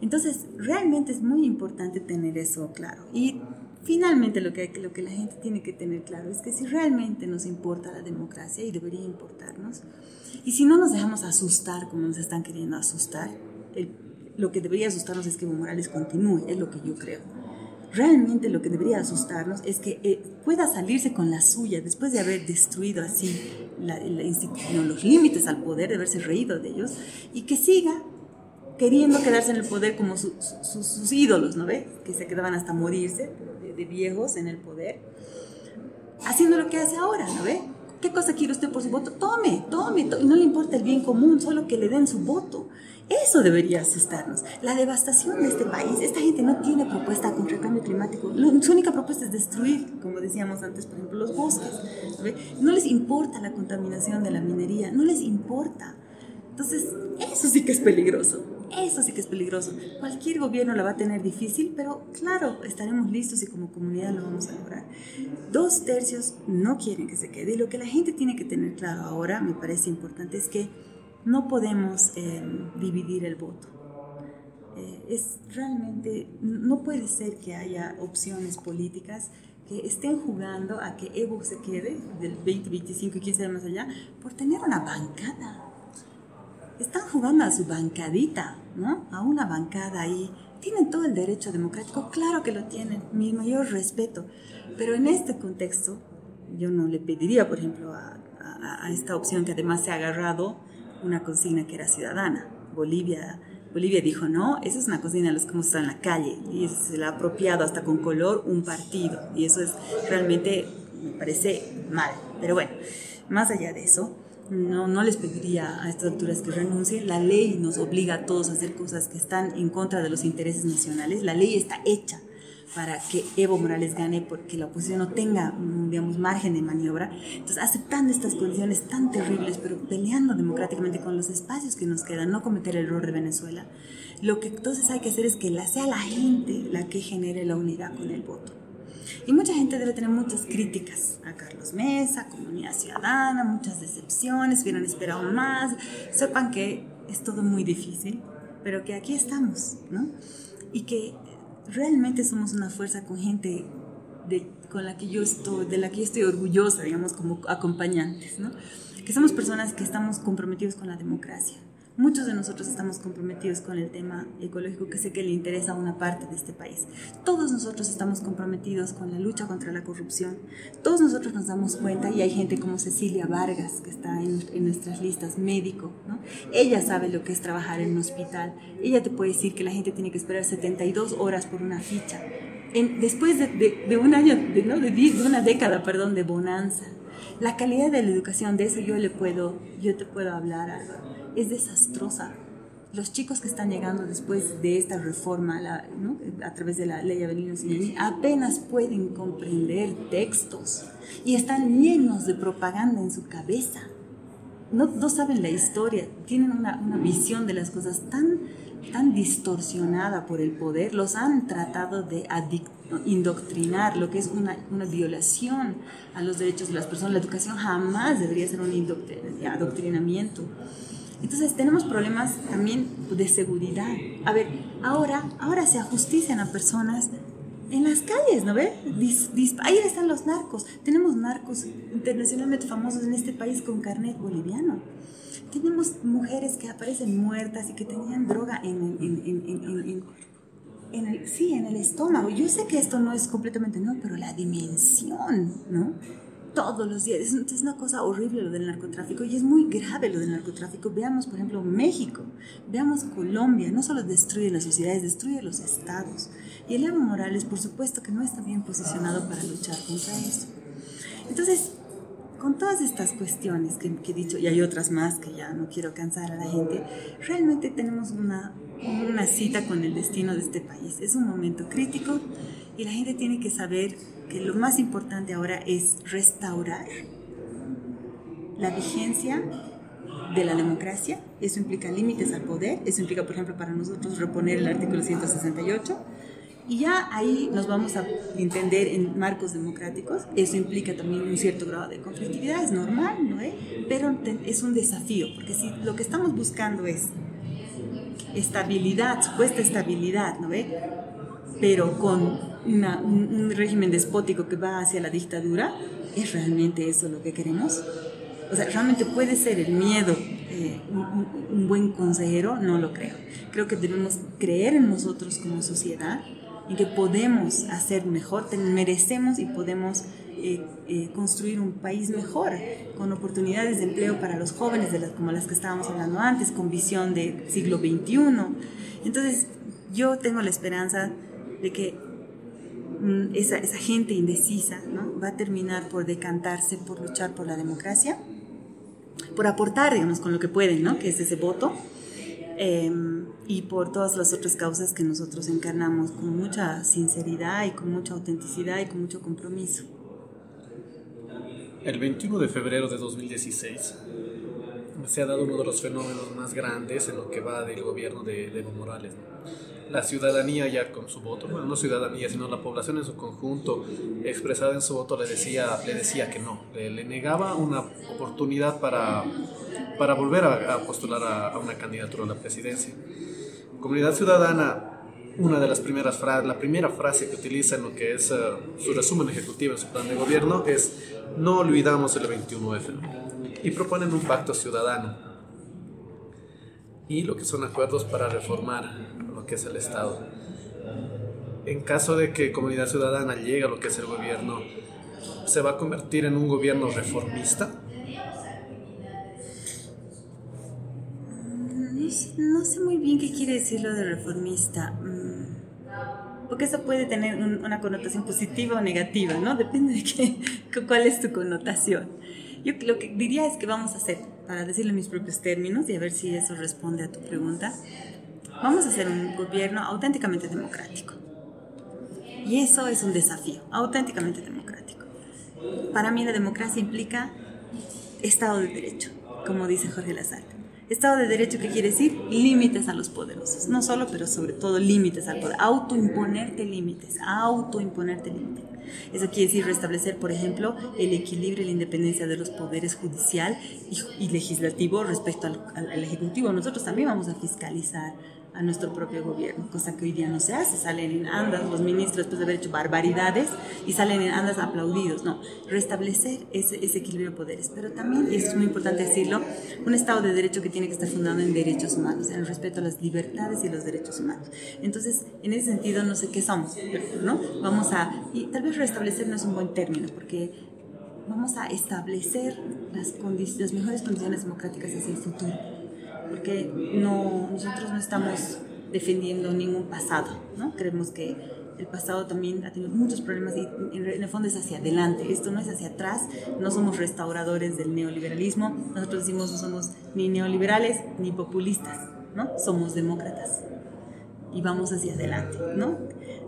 Entonces, realmente es muy importante tener eso claro. Y finalmente lo que, lo que la gente tiene que tener claro es que si realmente nos importa la democracia, y debería importarnos, y si no nos dejamos asustar como nos están queriendo asustar, lo que debería asustarnos es que Evo Morales continúe, es lo que yo creo. Realmente lo que debería asustarnos es que eh, pueda salirse con la suya después de haber destruido así los límites al poder, de haberse reído de ellos, y que siga queriendo quedarse en el poder como sus ídolos, ¿no ve? Que se quedaban hasta morirse de, viejos en el poder, haciendo lo que hace ahora, ¿no ve? ¿Qué cosa quiere usted por su voto? Tome, tome, y no le importa el bien común, solo que le den su voto. Eso debería asustarnos. La devastación de este país. Esta gente no tiene propuesta contra el cambio climático. Su única propuesta es destruir, como decíamos antes, por ejemplo, los bosques. No les importa la contaminación de la minería, no les importa. Entonces, eso sí que es peligroso. Eso sí que es peligroso. Cualquier gobierno la va a tener difícil, pero claro, estaremos listos y como comunidad lo vamos a lograr. Dos tercios no quieren que se quede. Y lo que la gente tiene que tener claro ahora, me parece importante, es que no podemos eh, dividir el voto. Eh, es realmente, no puede ser que haya opciones políticas que estén jugando a que Evo se quede del 2025 y quién sabe más allá por tener una bancada están jugando a su bancadita, ¿no? A una bancada ahí. ¿Tienen todo el derecho democrático? Claro que lo tienen, mi mayor respeto. Pero en este contexto, yo no le pediría, por ejemplo, a, esta opción que además se ha agarrado una consigna que era ciudadana. Bolivia, Bolivia dijo, no, esa es una consigna de los que estado en la calle y se la ha apropiado hasta con color un partido. Y eso es realmente, me parece mal. Pero bueno, más allá de eso, no, no les pediría a estas alturas que renuncien. La ley nos obliga a todos a hacer cosas que están en contra de los intereses nacionales. La ley está hecha para que Evo Morales gane, porque la oposición no tenga, digamos, margen de maniobra. Entonces, aceptando estas condiciones tan terribles, pero peleando democráticamente con los espacios que nos quedan, no cometer el error de Venezuela, lo que entonces hay que hacer es que la, sea la gente la que genere la unidad con el voto. Y mucha gente debe tener muchas críticas a Carlos Mesa, comunidad ciudadana, muchas decepciones, hubieran esperado más. Sepan que es todo muy difícil, pero que aquí estamos, ¿no? Y que realmente somos una fuerza con gente de, con la que yo estoy, de la que yo estoy orgullosa, digamos, como acompañantes, ¿no? Que somos personas que estamos comprometidos con la democracia, Muchos de nosotros estamos comprometidos con el tema ecológico que sé que le interesa a una parte de este país. Todos nosotros estamos comprometidos con la lucha contra la corrupción. Todos nosotros nos damos cuenta y hay gente como Cecilia Vargas que está en, nuestras listas, médico. Ella sabe lo que es trabajar en un hospital. Ella te puede decir que la gente tiene que esperar 72 horas por una ficha. En, después de, un año, de, de una década, perdón, de bonanza. La calidad de la educación, de eso yo le puedo, yo te puedo hablar, Álvaro es desastrosa. Los chicos que están llegando después de esta reforma a través de la ley Avelino Signani apenas pueden comprender textos y están llenos de propaganda en su cabeza. No, no saben la historia, tienen una, una visión de las cosas tan, tan distorsionada por el poder, los han tratado de indoctrinar, lo que es una, una, violación a los derechos de las personas. La educación jamás debería ser un adoctrinamiento. Entonces tenemos problemas también de seguridad. A ver, ahora, ahora se ajustician a personas en las calles, ¿no ve? ahí están los narcos. Tenemos narcos internacionalmente famosos en este país con carnet boliviano. Tenemos mujeres que aparecen muertas y que tenían droga en, en, en el, sí, en el estómago. Yo sé que esto no es completamente no, pero la dimensión, ¿no? todos los días. Es, una cosa horrible lo del narcotráfico y es muy grave lo del narcotráfico. Veamos, por ejemplo, México, veamos Colombia, no solo destruye las sociedades, destruye los estados. Y el Evo Morales, por supuesto, que no está bien posicionado para luchar contra eso. Entonces, con todas estas cuestiones que, he dicho, y hay otras más que ya no quiero cansar a la gente, realmente tenemos una, una cita con el destino de este país. Es un momento crítico y la gente tiene que saber que lo más importante ahora es restaurar la vigencia de la democracia, eso implica límites al poder, eso implica, por ejemplo, para nosotros reponer el artículo 168, y ya ahí nos vamos a entender en marcos democráticos, eso implica también un cierto grado de conflictividad, es normal, ¿no? Pero es un desafío, porque si lo que estamos buscando es estabilidad, supuesta estabilidad, ¿no ve? Pero con un, régimen despótico que va hacia la dictadura, ¿es realmente eso lo que queremos? O sea, ¿realmente puede ser el miedo eh, un, buen consejero? No lo creo. Creo que debemos creer en nosotros como sociedad, en que podemos hacer mejor, merecemos y podemos eh, eh, construir un país mejor, con oportunidades de empleo para los jóvenes, de las, como las que estábamos hablando antes, con visión de siglo XXI. Entonces, yo tengo la esperanza de que Mm, esa, gente indecisa va a terminar por decantarse, por luchar por la democracia, por aportar, digamos, con lo que pueden, ¿no? que es ese voto, em, y por todas las otras causas que nosotros encarnamos con mucha sinceridad y con mucha autenticidad y con mucho compromiso. El 21 de febrero de 2016 se ha dado uno de los fenómenos más grandes en lo que va del gobierno de Evo Morales la ciudadanía ya con su voto, bueno, no ciudadanía, sino la población en su conjunto expresada en su voto le decía, le decía que no, le, negaba una oportunidad para, para volver a, postular a, una candidatura a la presidencia. Comunidad Ciudadana, una de las primeras frases, la primera frase que utiliza en lo que es eh, su resumen ejecutivo en su plan de gobierno es no olvidamos el 21F y proponen un pacto ciudadano y lo que son acuerdos para reformar lo que es el Estado. En caso de que Comunidad Ciudadana llegue a lo que es el gobierno, ¿se va a convertir en un gobierno reformista? No sé, muy bien qué quiere decir lo de reformista. Mm, porque eso puede tener una connotación positiva o negativa, ¿no? Depende de qué, cuál es tu connotación. Yo lo que diría es que vamos a hacer, para decirlo en mis propios términos y a ver si eso responde a tu pregunta, vamos a hacer un gobierno auténticamente democrático. Y eso es un desafío, auténticamente democrático. Para mí la democracia implica Estado de Derecho, como dice Jorge Lasalle. Estado de Derecho, ¿qué quiere decir? Límites a los poderosos. No solo, pero sobre todo límites al poder. Autoimponerte límites, autoimponerte límites. Eso quiere decir restablecer, por ejemplo, el equilibrio y la independencia de los poderes judicial y, legislativo respecto al, Ejecutivo. Nosotros también vamos a fiscalizar a nuestro propio gobierno, cosa que hoy día no se hace. Salen en andas los ministros después de haber hecho barbaridades y salen en andas aplaudidos. No, restablecer ese, ese equilibrio de poderes. Pero también, y esto es muy importante decirlo, un Estado de Derecho que tiene que estar fundado en derechos humanos, en el respeto a las libertades y los derechos humanos. Entonces, en ese sentido, no sé qué somos, ¿no? Vamos a, y tal vez restablecer no es un buen término, porque vamos a establecer las, las mejores condiciones democráticas hacia el futuro porque no, nosotros no estamos defendiendo ningún pasado, ¿no? Creemos que el pasado también ha tenido muchos problemas y en el fondo es hacia adelante, esto no es hacia atrás, no somos restauradores del neoliberalismo, nosotros decimos no somos ni neoliberales ni populistas, ¿no? Somos demócratas y vamos hacia adelante, ¿no?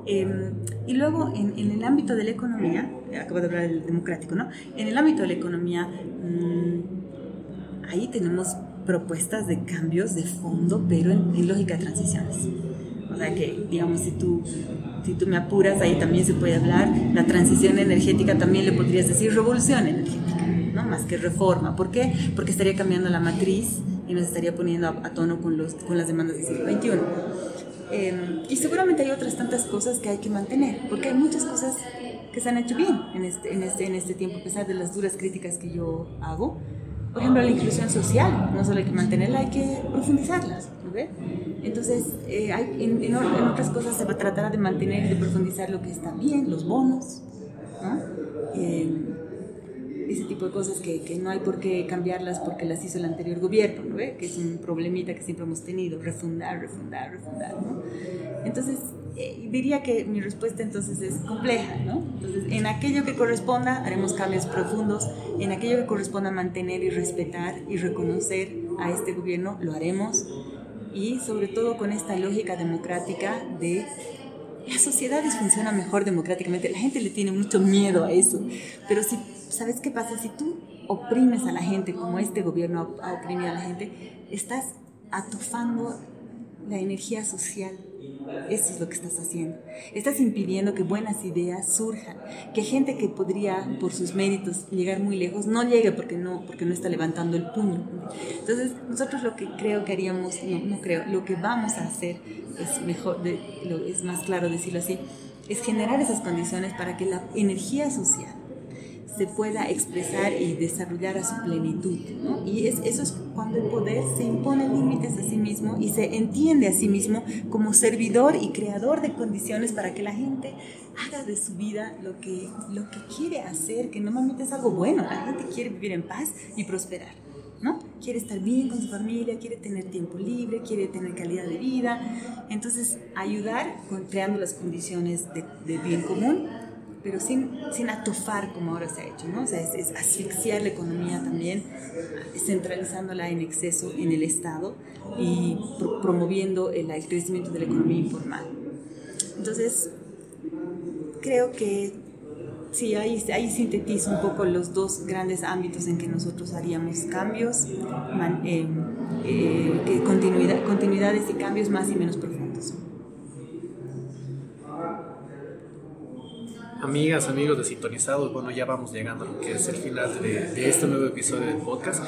Em, y luego en, el ámbito de la economía, acabo de hablar del democrático, ¿no? En el ámbito de la economía, mmm, ahí tenemos propuestas de cambios de fondo, pero en, lógica de transiciones. O sea que, digamos, si tú, si tú me apuras, ahí también se puede hablar, la transición energética también le podrías decir revolución energética, ¿no? Más que reforma. ¿Por qué? Porque estaría cambiando la matriz y nos estaría poniendo a, tono con, los, con las demandas del siglo XXI. Em, y seguramente hay otras tantas cosas que hay que mantener, porque hay muchas cosas que se han hecho bien en este, en este, en este tiempo, a pesar de las duras críticas que yo hago por ejemplo, la inclusión social, no solo hay que mantenerla, hay que profundizarla. ¿no ve? Entonces, eh, hay, en, otras cosas se va a tratar de mantener y de profundizar lo que está bien, los bonos, ¿no? Eh, ese tipo de cosas que, que, no hay por qué cambiarlas porque las hizo el anterior gobierno, ¿no ve? que es un problemita que siempre hemos tenido, refundar, refundar, refundar. ¿no? Entonces, eh, diría que mi respuesta entonces es compleja, ¿no? Entonces, en aquello que corresponda haremos cambios profundos, en aquello que corresponda mantener y respetar y reconocer a este gobierno lo haremos y sobre todo con esta lógica democrática de las sociedades funcionan mejor democráticamente. La gente le tiene mucho miedo a eso, pero si, ¿sabes qué pasa? Si tú oprimes a la gente, como este gobierno ha oprimido a la gente, estás atufando la energía social eso es lo que estás haciendo. Estás impidiendo que buenas ideas surjan, que gente que podría, por sus méritos, llegar muy lejos, no llegue porque no, porque no está levantando el puño. Entonces, nosotros lo que creo que haríamos, no, no creo, lo que vamos a hacer es mejor, de, lo, es más claro decirlo así, es generar esas condiciones para que la energía social se pueda expresar y desarrollar a su plenitud. ¿no? Y es, eso es cuando el poder se impone límites a sí mismo y se entiende a sí mismo como servidor y creador de condiciones para que la gente haga de su vida lo que, lo que quiere hacer, que normalmente es algo bueno. La gente quiere vivir en paz y prosperar. ¿no? Quiere estar bien con su familia, quiere tener tiempo libre, quiere tener calidad de vida. Entonces, ayudar creando las condiciones de bien común pero sin, sin atofar como ahora se ha hecho, ¿no? O sea, es, asfixiar la economía también, centralizándola en exceso en el Estado y promoviendo el, el crecimiento de la economía informal. Entonces, creo que sí, ahí, ahí sintetizo un poco los dos grandes ámbitos en que nosotros haríamos cambios, eh, eh, continuidad, continuidades y cambios más y menos profundos. Amigas, amigos de Sintonizados, bueno, ya vamos llegando a lo que es el final de, este nuevo episodio del podcast.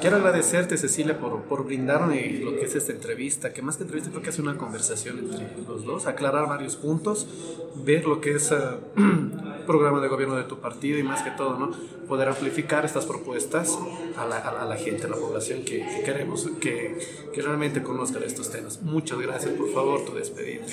Quiero agradecerte, Cecilia, por, por brindarme lo que es esta entrevista, que más que entrevista creo que es una conversación entre los dos, aclarar varios puntos, ver lo que es uh, programa de gobierno de tu partido y más que todo, ¿no? Poder amplificar estas propuestas a la, a la gente, a la población que, que queremos que, que realmente conozca de estos temas. Muchas gracias, por favor, tu despedida.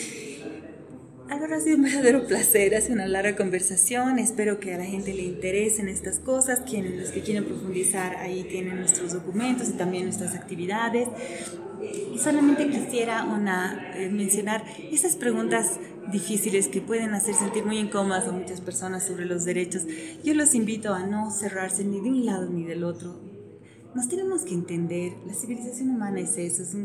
Álvaro, ha sido un verdadero placer, ha sido una larga conversación, espero que a la gente le interesen estas cosas, quienes los que quieren profundizar ahí tienen nuestros documentos y también nuestras actividades. Y solamente quisiera una, eh, mencionar esas preguntas difíciles que pueden hacer sentir muy incómodas a muchas personas sobre los derechos. Yo los invito a no cerrarse ni de un lado ni del otro, nos tenemos que entender, la civilización humana es eso, es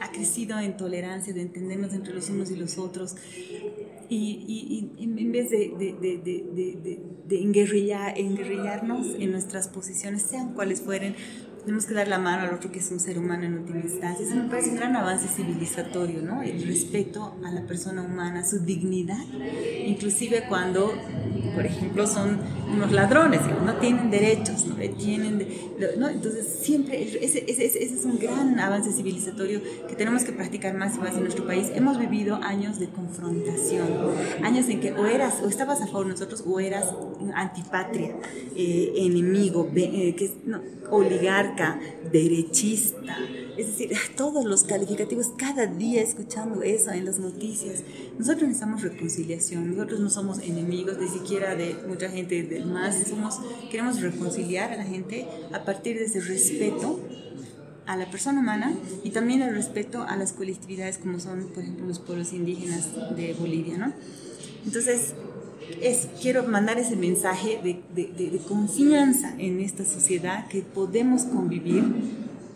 ha crecido en tolerancia, de entendernos entre los unos y los otros, y, en vez de, de, de, enguerrillarnos en nuestras posiciones, sean cuales fueren, tenemos que dar la mano al otro que es un ser humano en última instancia. Eso me parece un gran avance civilizatorio, ¿no? El respeto a la persona humana, su dignidad, inclusive cuando por ejemplo, son unos ladrones, no tienen derechos, no tienen, ¿no? entonces siempre ese, ese, ese, es un gran avance civilizatorio que tenemos que practicar más y más en nuestro país. Hemos vivido años de confrontación, años en que o eras o estabas a favor de nosotros o eras antipatria, eh, enemigo, eh, que, no, oligarca, derechista, es decir, todos los calificativos, cada día escuchando eso en las noticias. Nosotros necesitamos reconciliación, nosotros no somos enemigos ni siquiera de mucha gente del más, somos, queremos reconciliar a la gente a partir de ese respeto a la persona humana y también el respeto a las colectividades como son, por ejemplo, los pueblos indígenas de Bolivia, ¿no? Entonces, es, quiero mandar ese mensaje de, de, de confianza en esta sociedad que podemos convivir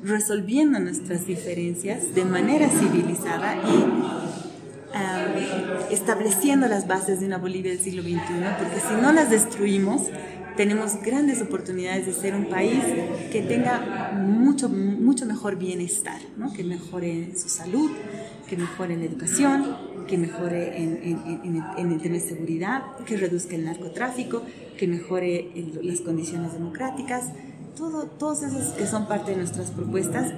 resolviendo nuestras diferencias de manera civilizada y estableciendo las bases de una Bolivia del siglo XXI, porque si no las destruimos, tenemos grandes oportunidades de ser un país que tenga mucho, mucho mejor bienestar, ¿no? que mejore su salud, que mejore la educación, que mejore en, en, el tema de seguridad, que reduzca el narcotráfico, que mejore las condiciones democráticas, todo, todos esos que son parte de nuestras propuestas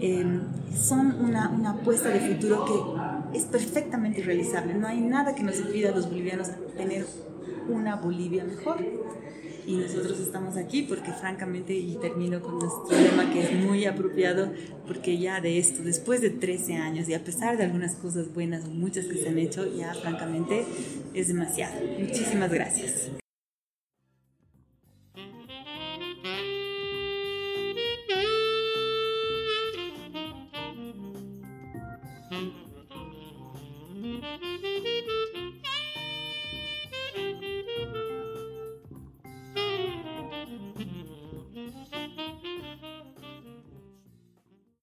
em, son una, apuesta de futuro que es perfectamente realizable. No hay nada que nos impida a los bolivianos tener una Bolivia mejor. Y nosotros estamos aquí porque francamente, y termino con nuestro tema que es muy apropiado, porque ya de esto, después de 13 años y a pesar de algunas cosas buenas o muchas que se han hecho, ya francamente es demasiado. Muchísimas gracias.